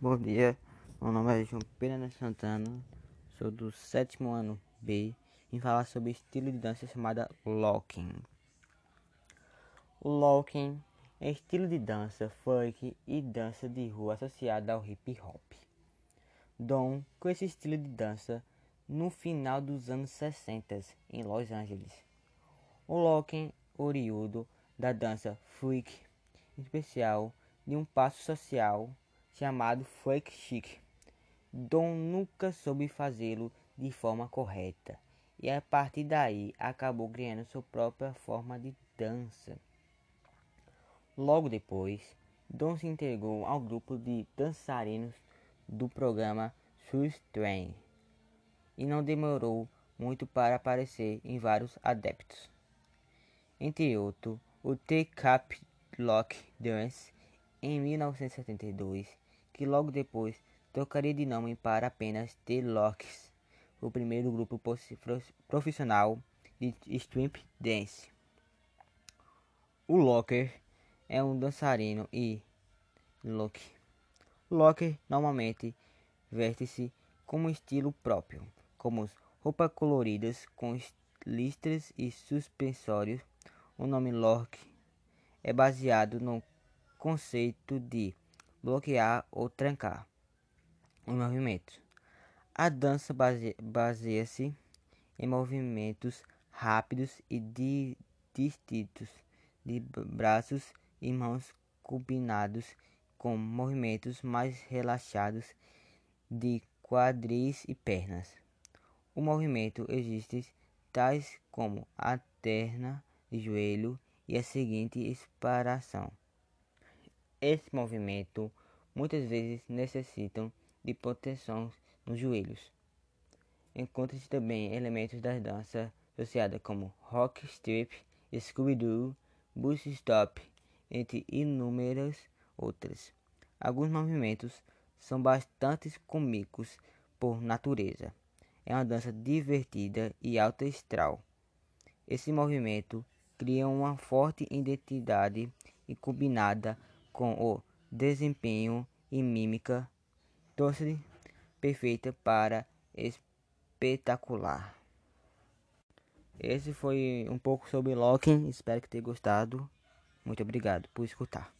Bom dia, meu nome é João Pena Santana, sou do sétimo ano B e falar sobre estilo de dança chamada locking. Locking é estilo de dança funk e dança de rua associada ao hip hop. Dom com esse estilo de dança no final dos anos 60 em Los Angeles. O locking oriundo da dança freak, em especial de um passo social chamado funk chic. Dom nunca soube fazê-lo de forma correta e a partir daí acabou criando sua própria forma de dança. Logo depois, Dom se integrou ao grupo de dançarinos do programa Soul Train e não demorou muito para aparecer em vários adeptos. Entre outros, o T-Cap Lock Dance em 1972 que logo depois trocaria de nome para apenas The Locks, o primeiro grupo profissional de strip dance. O Locker é um dançarino e look. Locker normalmente veste-se com um estilo próprio, como roupas coloridas com listras e suspensórios. O nome Lock é baseado no conceito de bloquear ou trancar os movimentos. A dança baseia-se em movimentos rápidos e distintos de braços e mãos combinados com movimentos mais relaxados de quadris e pernas. O movimento existe tais como a terna joelho e a seguinte exparação. Esse movimento muitas vezes necessitam de proteção nos joelhos. Encontra-se também elementos da dança associada como rock strip, Scooby-Doo, Boost Stop, entre inúmeras outras. Alguns movimentos são bastante cômicos por natureza. É uma dança divertida e alta astral. Esse movimento cria uma forte identidade e combinada com o desempenho e mímica torce perfeita para espetacular. Esse foi um pouco sobre Locking, espero que tenha gostado. Muito obrigado por escutar.